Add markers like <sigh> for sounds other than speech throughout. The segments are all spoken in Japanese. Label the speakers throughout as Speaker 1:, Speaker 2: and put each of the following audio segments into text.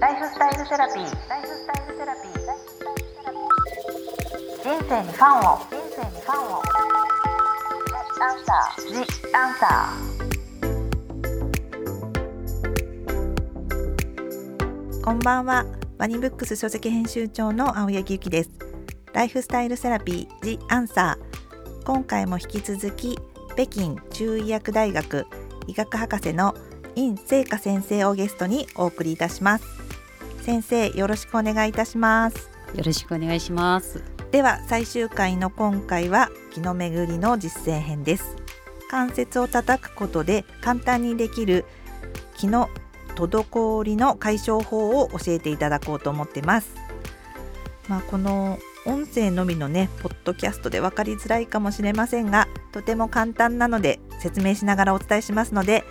Speaker 1: ライフスタイルセラピー。ライフスタイルセラピー。人生にファンを。人生にファンを。アンサー。ジアンサー。
Speaker 2: こんばんはバニブックス書籍編集長の青柳ゆきですライフスタイルセラピー The Answer 今回も引き続き北京中医薬大学医学博士の尹聖華先生をゲストにお送りいたします先生よろしくお願いいたします。
Speaker 3: よろしくお願いします。
Speaker 2: では最終回の今回は気の巡りの実践編です。関節を叩くことで簡単にできる気の滞りの解消法を教えていただこうと思ってます。まあこの音声のみのねポッドキャストで分かりづらいかもしれませんがとても簡単なので説明しながらお伝えしますので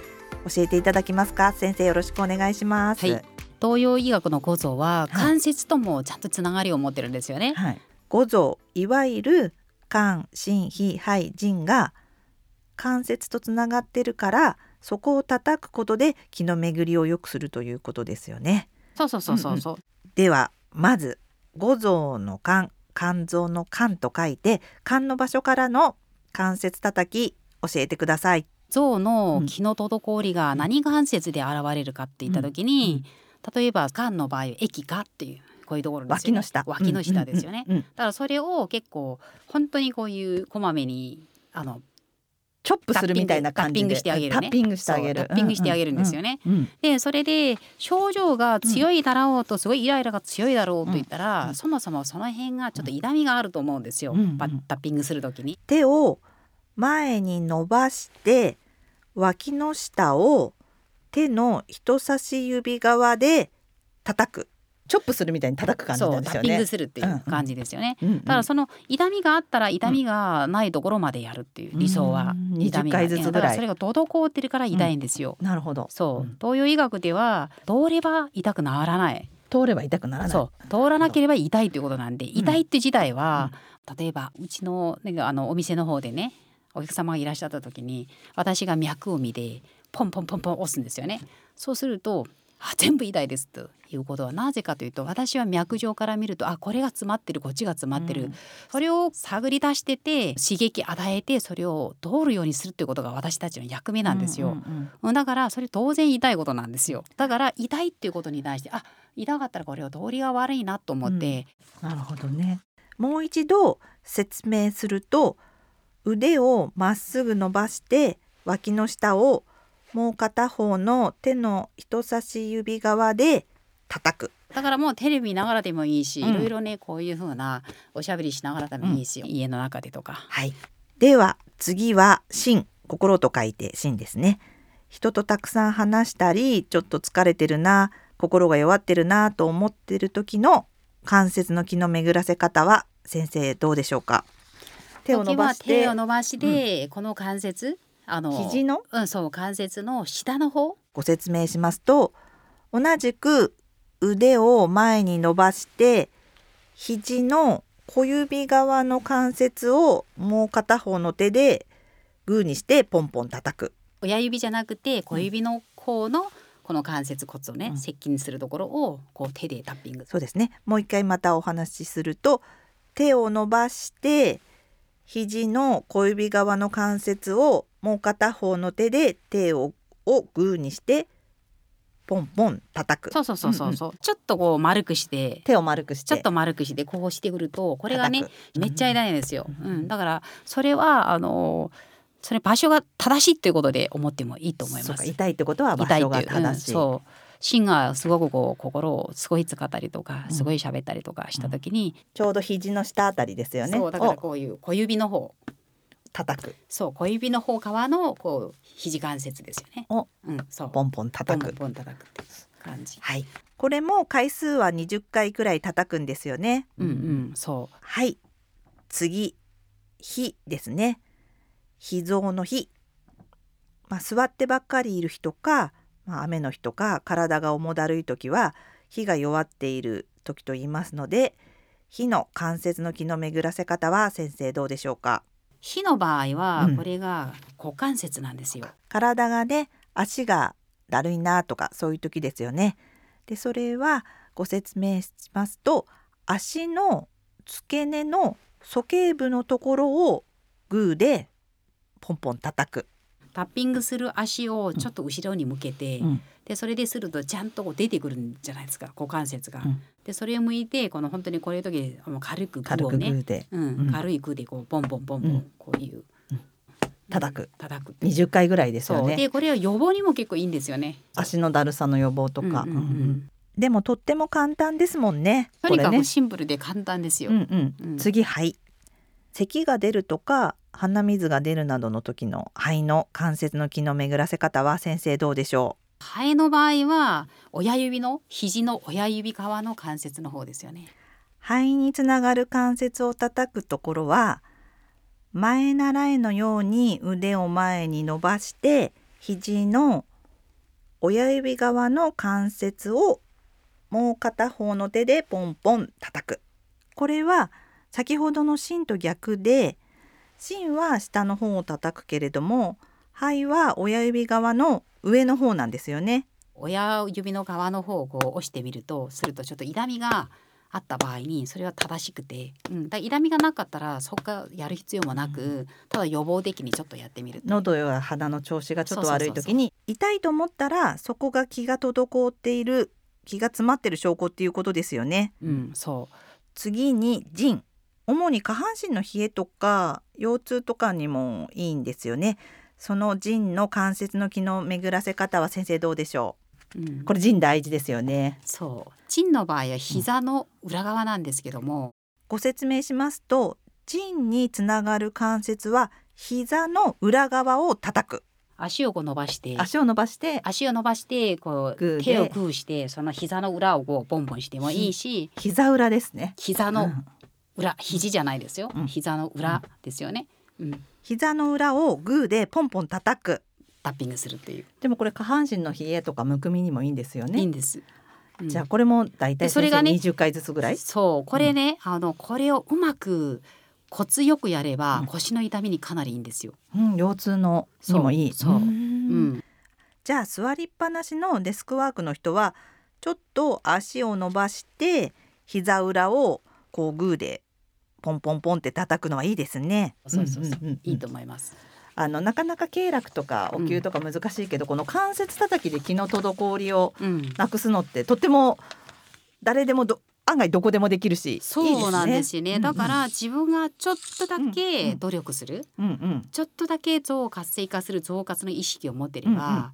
Speaker 2: 教えていただけますか？先生よろしくお願いします、
Speaker 3: はい東洋医学の構造は関節ともちゃんとつながりを持ってるんですよね、
Speaker 2: はい、五臓いわゆる肝心脾肺腎が関節とつながってるからそこを叩くことで気の巡りを良くするということですよね。
Speaker 3: そうそうそうそうそう、
Speaker 2: ではまず五臓の肝肝臓の肝と書いて肝の場所からの関節叩き教えてください。
Speaker 3: 臓の気の滞りが何関節で現れるかって言った時に、例えば肝の場合液化っていうこういうところですよね。
Speaker 2: 脇の下。
Speaker 3: 脇の下ですよね、
Speaker 2: うんうんうん
Speaker 3: だからそれを結構本当にこういうこまめにあの
Speaker 2: チョップするみたいな感じで
Speaker 3: タッピングしてあげるね。
Speaker 2: タッピングしてあげる。
Speaker 3: タッピングしてあげるんですよね。
Speaker 2: うんうんうん。
Speaker 3: でそれで症状が強いだろうと、すごいイライラが強いだろうと言ったら、
Speaker 2: うん
Speaker 3: そもそもその辺がちょっと痛みがあると思う。んですよ、
Speaker 2: うんうん。
Speaker 3: パタッピングする時に。
Speaker 2: 手を前に伸ばして脇の下を手の人差し指側で叩く。チョップするみたいに叩く感じ
Speaker 3: そうタッピン
Speaker 2: なんですよね
Speaker 3: グするっていう感じですよね。
Speaker 2: うんうん
Speaker 3: ただその痛みがあったら痛みがないところまでやるっていう理想は
Speaker 2: うん
Speaker 3: 痛みが。
Speaker 2: 20回ずつぐらい。
Speaker 3: だからそれが滞ってるから痛いんですよ。
Speaker 2: なるほど
Speaker 3: そう、
Speaker 2: うん。
Speaker 3: 東洋医学では通れば痛くならない。
Speaker 2: 通れば痛くならない。
Speaker 3: そう。通らなければ痛いということなんで痛いって自体は、例えばうちの,、ね、あのお店の方でねお客様がいらっしゃった時に私が脈を見てポンポンポンポン押すんですよね。そうするとあ全部痛いですということはなぜかというと私は脈上から見るとあこれが詰まってるこっちが詰まってる、
Speaker 2: うん。
Speaker 3: それを探り出してて刺激与えてそれを通るようにするということが私たちの役目なんですよ。
Speaker 2: うんうんうん
Speaker 3: うん。だからそれ当然痛いことなんですよ。だから痛いっていうことに対してあ痛かったらこれは通りが悪いなと思って、
Speaker 2: なるほどね。もう一度説明すると腕をまっすぐ伸ばして脇の下をもう片方の手の人差し指側で叩く。
Speaker 3: だからもうテレビ見ながらでもいいし、
Speaker 2: うん。
Speaker 3: いろいろねこういう風なおしゃべりしながらでもいいし、家の中でとか。
Speaker 2: はい。では次は心心と書いて心ですね。人とたくさん話したりちょっと疲れてるな心が弱ってるなと思ってる時の関節の気の巡らせ方は先生どうでしょうか？手を伸ばし
Speaker 3: 時は手
Speaker 2: て
Speaker 3: を伸ばして、この関節あの
Speaker 2: 肘の？
Speaker 3: うんそう関節の下の方。
Speaker 2: ご説明しますと同じく腕を前に伸ばして肘の小指側の関節をもう片方の手でグーにしてポンポン叩く。
Speaker 3: 親指じゃなくて小指の方のこの関節骨をね、
Speaker 2: うん。
Speaker 3: 接近するところをこう手でタッピング。
Speaker 2: そうですね。もう一回またお話しすると手を伸ばして肘の小指側の関節をもう片方の手で手ををグーにしてポンポン叩く。
Speaker 3: そうそうそうそうそう、ちょっとこう丸くして。
Speaker 2: 手を丸くして。
Speaker 3: ちょっと丸くしてこうしてくるとこれがねめっちゃ痛いんですよ、
Speaker 2: う
Speaker 3: うんん。だからそれはあのそれ場所が正しいっていうことで思ってもいいと思います。
Speaker 2: か痛いってことは場所が
Speaker 3: 痛いっていう、うん。そう。芯がすごくこう心をすごい使ったりとか
Speaker 2: うん。
Speaker 3: すごい喋ったりとかした時に、
Speaker 2: ちょうど肘の下あたりですよね。
Speaker 3: そうだから
Speaker 2: を
Speaker 3: こういう小指の方
Speaker 2: 叩く、
Speaker 3: そう小指の方側のこう肘関節ですよね。
Speaker 2: を
Speaker 3: うん、そう
Speaker 2: ポンポン叩く。
Speaker 3: ポンポン叩くって感じ。
Speaker 2: はい。これも回数は20回くらい叩くんですよね。
Speaker 3: うんうんそう
Speaker 2: はい。次、火ですね。脾臓の火。まあ、座ってばっかりいる日とか、まあ、雨の日とか体が重だるい時は火が弱っている時と言いますので火の関節の気の巡らせ方は先生どうでしょうか？
Speaker 3: 火の場合は
Speaker 2: うん
Speaker 3: これが股関節なんですよ。
Speaker 2: 体がね足がだるいなとかそういう時ですよねでそれはご説明しますと足の付け根の鼠径部のところをグーでポンポン叩く。
Speaker 3: タッピングする足をちょっと後ろに向けて、
Speaker 2: うん
Speaker 3: でそれでするとちゃんとこう出てくるんじゃないですか股関節が。
Speaker 2: うん。
Speaker 3: でそれを向いてこの本当にこういう時もう軽くグをね
Speaker 2: くグーで。
Speaker 3: うん
Speaker 2: うん。
Speaker 3: 軽いグーでこうボンボンボンボン、
Speaker 2: うん。
Speaker 3: こういう、
Speaker 2: 叩く。
Speaker 3: 叩くっていう。
Speaker 2: 20回ぐらいですよね。
Speaker 3: でこれは予防にも結構いいんですよね。
Speaker 2: 足のだるさの予防とか、
Speaker 3: うんうんうん。
Speaker 2: うんでもとっても簡単ですもんね。
Speaker 3: とにか
Speaker 2: これね
Speaker 3: くシンプルで簡単ですよ。
Speaker 2: うんうん。
Speaker 3: うん。
Speaker 2: 次肺。咳が出るとか鼻水が出るなどの時の肺の関節の気の巡らせ方は先生どうでしょ
Speaker 3: 肺の場合は親指の肘の親指側の関節の方ですよね。
Speaker 2: 肺につながる関節を叩くところは前習いのように腕を前に伸ばして肘の親指側の関節をもう片方の手でポンポン叩くこれは先ほどの芯と逆で芯は下の方を叩くけれども肺は親指側の上の方なんですよね。
Speaker 3: 親指の側の方をこう押してみるとするとちょっと痛みがあった場合にそれは正しくて、うん、だ痛みがなかったらそこからやる必要もなくただ予防的にちょっとやってみると
Speaker 2: 喉や鼻の調子がちょっと悪い時に痛いと思ったらそこが気が滞っている気が詰まってる証拠っていうことですよね。
Speaker 3: うん、そう。
Speaker 2: 次に腎。主に下半身の冷えとか腰痛とかにもいいんですよね。その腎の関節の気の巡らせ方は先生どうでしょ
Speaker 3: う？ん。
Speaker 2: う。これ腎大事ですよね。
Speaker 3: そう。腎の場合は膝の裏側なんですけども、
Speaker 2: ご説明しますと腎につながる関節は膝の裏側を叩く。
Speaker 3: 足をこう伸ばして。
Speaker 2: 足を伸ばして。
Speaker 3: 足を伸ばしてこう手をグーしてその膝の裏をこうボンボンしてもいいし。
Speaker 2: 膝裏ですね。
Speaker 3: 膝の
Speaker 2: うん。
Speaker 3: 裏肘じゃないですよ、
Speaker 2: うん。
Speaker 3: 膝の裏ですよね、うん、
Speaker 2: 膝の裏をグーでポンポン叩く。
Speaker 3: タッピングするっていう、
Speaker 2: でもこれ下半身の冷えとかむくみにもいいんですよね。
Speaker 3: いいんです、うん。
Speaker 2: じゃあこれもだいたい先生
Speaker 3: でそれがね
Speaker 2: 20回ずつぐらい？
Speaker 3: そうこれね、あのこれをうまくコツよくやれば、
Speaker 2: うん。
Speaker 3: 腰の痛みにかなりいいんですよ、
Speaker 2: うん、腰痛のにもいい。
Speaker 3: そうう
Speaker 2: ん、じゃあ座りっぱなしのデスクワークの人はちょっと足を伸ばして膝裏をこうグーでポンポンポンって叩くのはいいですね。
Speaker 3: そうそうそう、
Speaker 2: んんんん。
Speaker 3: いいと思います。
Speaker 2: あのなかなか経絡とかお灸とか難しいけど、この関節叩きで気の滞りを
Speaker 3: うん。
Speaker 2: なくすのってとっても誰でもど案外どこでもできるし
Speaker 3: そうなんですよね。
Speaker 2: いいですね。
Speaker 3: だから自分がちょっとだけ努力する、
Speaker 2: うんうん。
Speaker 3: ちょっとだけ臓を活性化する臓活の意識を持ってれば、
Speaker 2: うんうん。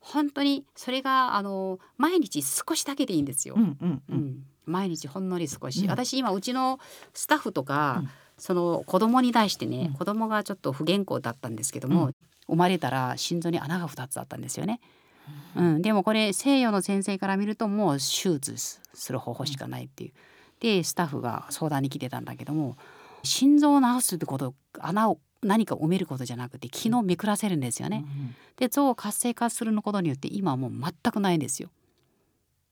Speaker 3: 本当にそれがあの毎日少しだけでいいんですよ。
Speaker 2: うんうんう
Speaker 3: うんん毎日ほんのり少し、
Speaker 2: うん
Speaker 3: 私今うちのスタッフとか、
Speaker 2: うん
Speaker 3: その子供に対してね、
Speaker 2: うん
Speaker 3: 子供がちょっと不健康だったんですけども、
Speaker 2: うん
Speaker 3: 生まれたら心臓に穴が2つあったんですよね。うん、でもこれ西洋の先生から見るともう手術する方法しかないっていう。でスタッフが相談に来てたんだけども心臓を治すってこと穴を何か埋めることじゃなくて気のめくらせるんですよね。で臓を活性化することによって今はもう全くないんですよ。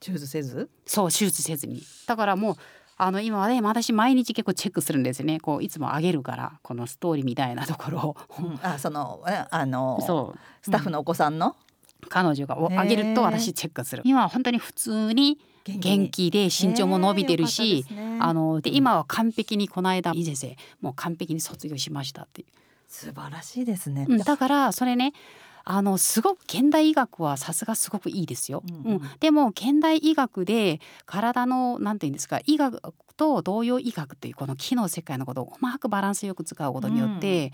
Speaker 2: 手術せず、
Speaker 3: そう手術せずに。だからもうあの今はね私毎日結構チェックするんですよね。こういつも上げるからこのストーリーみたいなところを。
Speaker 2: あそのえあの
Speaker 3: そう。
Speaker 2: スタッフのお子さんの？
Speaker 3: 彼女が上げると私チェックする。今は本当に普通に元気で身長も伸びてるし、あので今は完璧にこの間いい先生もう完璧に卒業しましたっていう。
Speaker 2: 素晴らしいですね。
Speaker 3: うん。だからそれねあのすごく現代医学はさすがすごくいいですよ。
Speaker 2: うん。
Speaker 3: うん。でも現代医学で体のなんていうんですか医学と同様医学っていうこの機能世界のことをうまくバランスよく使うことによって、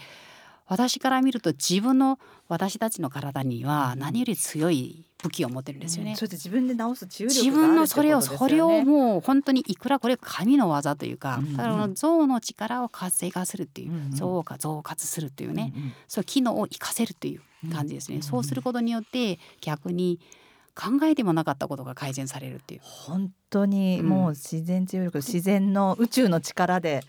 Speaker 3: 私から見ると自分の私たちの体には何より強い武器を持ってるんですよね。
Speaker 2: それで自分で治す治癒力
Speaker 3: 自
Speaker 2: がある
Speaker 3: 分のそれをそれをもう本当にいくらこれ神の技というか、
Speaker 2: うんうん
Speaker 3: だから臓の力を活性化するっていう、
Speaker 2: うんうん
Speaker 3: 臓が増活するっていうね、
Speaker 2: うんうん
Speaker 3: そう機能を生かせるっていう感じですね、
Speaker 2: うん
Speaker 3: そうすることによって逆に考えてもなかったことが改善されるっていう。
Speaker 2: 本当にもう自然治癒力、自然の宇宙の力で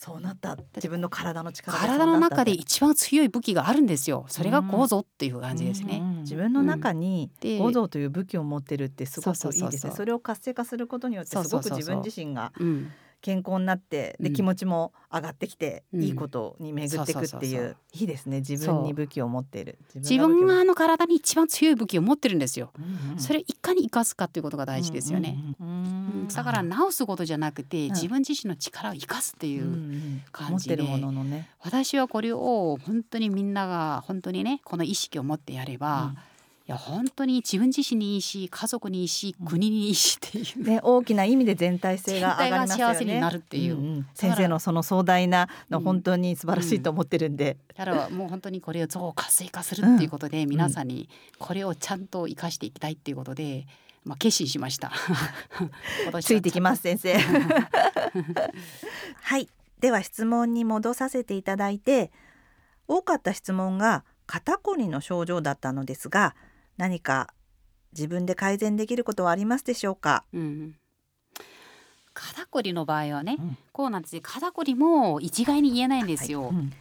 Speaker 2: そうなった自分の体の力で
Speaker 3: 体の中で一番強い武器があるんですよ。それが構造っていう感じですね。
Speaker 2: うん。うん。自分の中に
Speaker 3: で
Speaker 2: 五臓という武器を持ってるってすごくいいですね。
Speaker 3: そうそうそうそう。
Speaker 2: それを活性化することによってすごく
Speaker 3: そうそうそう。そう
Speaker 2: 自分自身が
Speaker 3: うん、
Speaker 2: 健康になってで、
Speaker 3: うん。
Speaker 2: 気持ちも上がってきて、
Speaker 3: うん。
Speaker 2: いいことに巡っていくってい
Speaker 3: そう
Speaker 2: いいですね。自分に武器を持っている。
Speaker 3: 自分が
Speaker 2: が
Speaker 3: あの体に一番強い武器を持ってるんですよ。
Speaker 2: うんうん
Speaker 3: それいかに生かすかっていうことが大事ですよね。
Speaker 2: うんうんうん
Speaker 3: うんだから治すことじゃなくて
Speaker 2: ん。
Speaker 3: 自分自身の力を生かすっていう、
Speaker 2: うんうん
Speaker 3: 感じで
Speaker 2: 持ってるもののね、
Speaker 3: 私はこれを本当にみんなが本当にねこの意識を持ってやれば、いや本当に自分自身にいいし家族にいいし
Speaker 2: うん。
Speaker 3: 国にいいしっていう、
Speaker 2: ね、大きな意味で全体性が上がりますよね。
Speaker 3: 幸せになるっていう。ん
Speaker 2: ん。先生のその壮大なの
Speaker 3: うん。
Speaker 2: 本当に素晴らしいと思ってるんで、
Speaker 3: だからもう本当にこれを増活性化するっていうことで、皆さんにこれをちゃんと生かしていきたいっていうことで、まあ、決心しました。<laughs>
Speaker 2: ついてきます先生。<laughs> はい、では質問に戻させていただいて、多かった質問が肩こりの症状だったのですが、何か自分で改善できることはありますでしょうか？
Speaker 3: うん肩こりの場合はね、
Speaker 2: うん。
Speaker 3: こうなんですよ。肩こりも一概に言えないんですよ。
Speaker 2: はい。うん。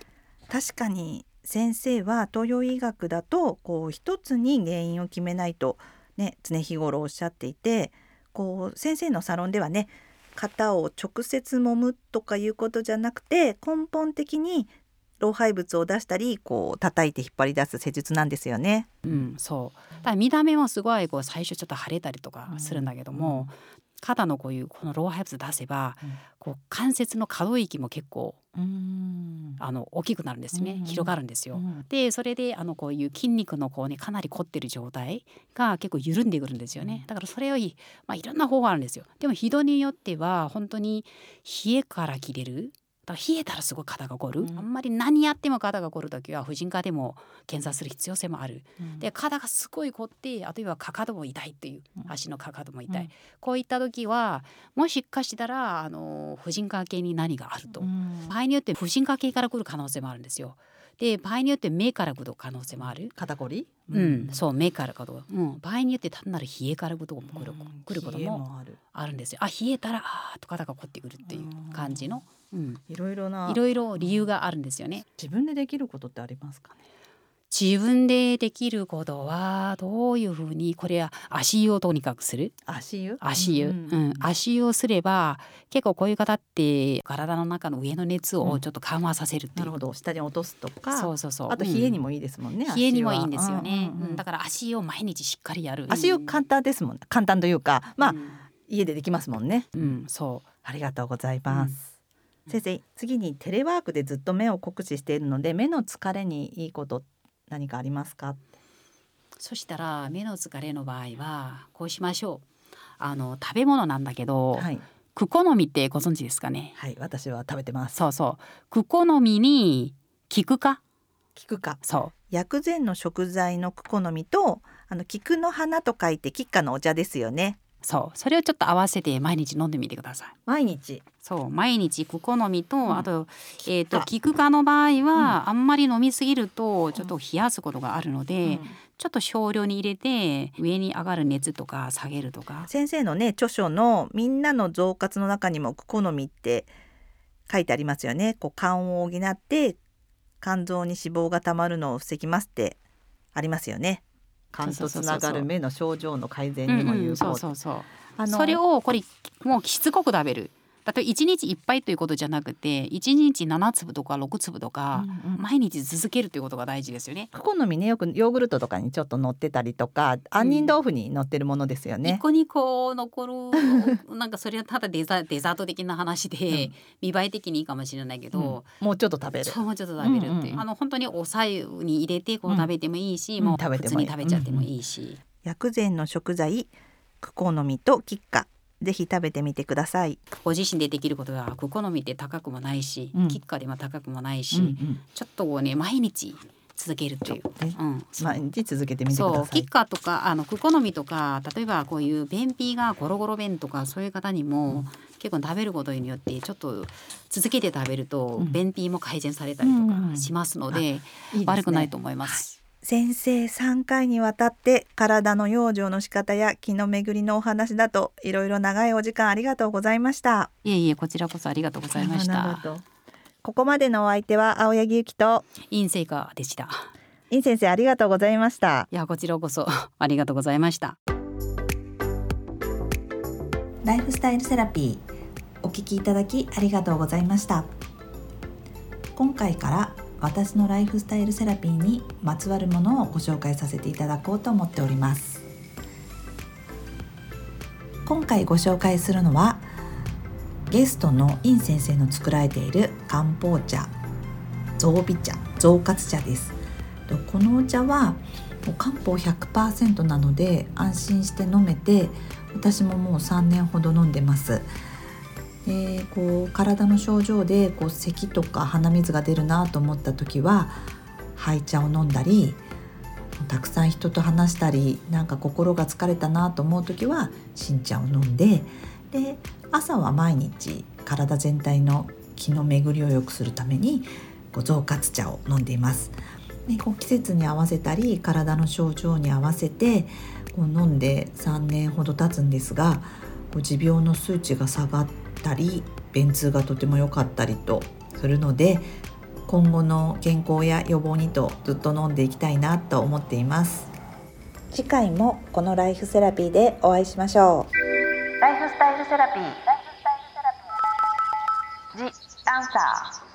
Speaker 2: 確かに先生は東洋医学だとこう一つに原因を決めないとね常日頃おっしゃっていてこう先生のサロンではね肩を直接揉むとかいうことじゃなくて根本的に老廃物を出したりこう叩いて引っ張り出す施術なんですよね。
Speaker 3: うん、そう。だ見た目もすごいこう最初ちょっと腫れたりとかするんだけども、肩のこういうこの老廃物出せば、
Speaker 2: うん。
Speaker 3: こう関節の可動域も結構
Speaker 2: うん。
Speaker 3: あの大きくなるんですね、
Speaker 2: うん。
Speaker 3: 広がるんですよ。
Speaker 2: うん。
Speaker 3: でそれであのこういう筋肉のこうねかなり凝ってる状態が結構緩んでくるんですよね。だからそれをいまあいろんな方法あるんですよ。でも人によっては本当に冷えから切れるだ冷えたらすごい肩が凝る、
Speaker 2: うん。
Speaker 3: あんまり何やっても肩が凝る時は婦人科でも検査する必要性もある。
Speaker 2: うん。
Speaker 3: で肩がすごい凝ってあるいはかかとも痛い。っていう
Speaker 2: うん。
Speaker 3: 足のかかとも痛い、
Speaker 2: うん。
Speaker 3: こういった時はもしかしたらあの婦人科系に何があると、
Speaker 2: うん。
Speaker 3: 場合によって婦人科系から来る可能性もあるんですよ。で場合によって目から来る可能性もある。
Speaker 2: 肩こり、
Speaker 3: うん、そう目からかと、う。ん、場合によって単なる冷えから来ることも来る,、ことも
Speaker 2: ある。
Speaker 3: あるんですよ。あ冷えたらあーっと肩が凝ってくるっていう感じの、うん、
Speaker 2: いろいろな。い
Speaker 3: ろいろ理由があるんですよね。
Speaker 2: 自分でできることってありますかね？
Speaker 3: 自分でできることはどういうふうにこれは足湯をとにかくする？
Speaker 2: 足湯？
Speaker 3: 足湯、うん。足湯をすれば結構こういう方って体の中の上の熱をちょっと緩和させるっていう、
Speaker 2: なるほど。下に落とすとか
Speaker 3: そうそうそう。
Speaker 2: あと冷えにもいいですもんね、
Speaker 3: 冷えにもいいんですよね、うん。だから足湯を毎日しっかりやる。
Speaker 2: 足湯簡単ですもん簡単というかまあ、
Speaker 3: うん。
Speaker 2: 家でできますもんね。
Speaker 3: うん、そ
Speaker 2: ありがとうございます、先生次にテレワークでずっと目を酷使しているので目の疲れにいいこと何かありますか？
Speaker 3: うそしたら目の疲れの場合はこうしましょう。あの食べ物なんだけど、
Speaker 2: はい。
Speaker 3: クコの実ってご存知ですかね？
Speaker 2: はい私は食べてます。
Speaker 3: そうそう。クコの実に菊か？
Speaker 2: 菊か。
Speaker 3: そ
Speaker 2: 薬膳の食材のクコの実とあの菊の花と書いて菊花のお茶ですよね。
Speaker 3: うそう。それをちょっと合わせて毎日飲んでみてください。
Speaker 2: 毎日？
Speaker 3: そう。毎日クコの実と、
Speaker 2: ん。
Speaker 3: あと,、えー、と
Speaker 2: あ
Speaker 3: 菊科の場合は、あんまり飲みすぎるとちょっと冷やすことがあるので、ちょっと少量に入れて上に上がる熱とか下げるとか。
Speaker 2: 先生のね著書の「みんなの増活」の中にもクコの実って書いてありますよね。こう肝を補って肝臓に脂肪がたまるのを防ぎますってありますよね。肝とつながる目の症状の改善にも有効。
Speaker 3: そうそうそう
Speaker 2: あの
Speaker 3: それをこれもうしつこく食べるだって1日1杯ということじゃなくて1日7粒とか6粒とか、
Speaker 2: うんうん。
Speaker 3: 毎日続けるということが大事ですよね。
Speaker 2: クコの実ねよくヨーグルトとかにちょっと乗ってたりとか杏仁豆腐に乗ってるものですよね。
Speaker 3: 一個にこう残る <laughs> なんかそれはただデザデザート的な話で、見栄え的にいいかもしれないけど、
Speaker 2: うん。もうちょっと食べる。
Speaker 3: もうちょっと食べるっていう、
Speaker 2: うんうんうん。
Speaker 3: あの本当にお白湯に入れてこう
Speaker 2: うん
Speaker 3: 食べてもいいし、
Speaker 2: うん。
Speaker 3: もう
Speaker 2: 食べてもいい。
Speaker 3: 普通に食べちゃってもいいし、
Speaker 2: 薬膳の食材クコの実と菊花ぜひ食べてみてください。
Speaker 3: ご自身でできることがここの見て高くもないし、
Speaker 2: うん
Speaker 3: キッカでも高くもないし、
Speaker 2: うんうん
Speaker 3: ちょっとこうね毎日続けるっていう。
Speaker 2: ね
Speaker 3: うん、そう
Speaker 2: 毎日続けてみてく
Speaker 3: そう
Speaker 2: ださい。
Speaker 3: キッカとかあのクコの実とか例えばこういう便秘がゴロゴロ便とかそういう方にも、結構食べることによってちょっと続けて食べると、
Speaker 2: うん
Speaker 3: 便秘も改善されたりと
Speaker 2: うんうんうん
Speaker 3: かしますので、悪くないと思います。
Speaker 2: 先生3回にわたって体の養生の仕方や気の巡りのお話だといろいろ長いお時間ありがとうございました。
Speaker 3: いえいえこちらこそありがとうございました。
Speaker 2: なるほどここまでのお相手は青柳ゆきと
Speaker 3: インセイカでした。
Speaker 2: イン先生ありがとうございました。
Speaker 3: いやこちらこそありがとうございました。
Speaker 2: ライフスタイルセラピーお聞きいただきありがとうございました今回から私のライフスタイルセラピーにまつわるものをご紹介させていただこうと思っております。今回ご紹介するのはゲストのイン先生の作られている漢方茶増美茶増活茶です。このお茶はもう漢方100%なので安心して飲めて私ももう3年ほど飲んでます。でこう体の症状でこう咳とか鼻水が出るなと思った時は灰茶を飲んだりたくさん人と話したりなんか心が疲れたなと思う時は新茶を飲んでで朝は毎日体全体の気の巡りを良くするためにこう増活茶を飲んでいます。でこう季節に合わせたり体の症状に合わせてこう飲んで3年ほど経つんですがこう持病の数値が下がったり便通がとても良かったりとするので今後の健康や予防にとずっと飲んでいきたいなと思っています。次回もこのライフセラピーでお会いしましょ
Speaker 1: う。ライフスタイルセラピー。The Answer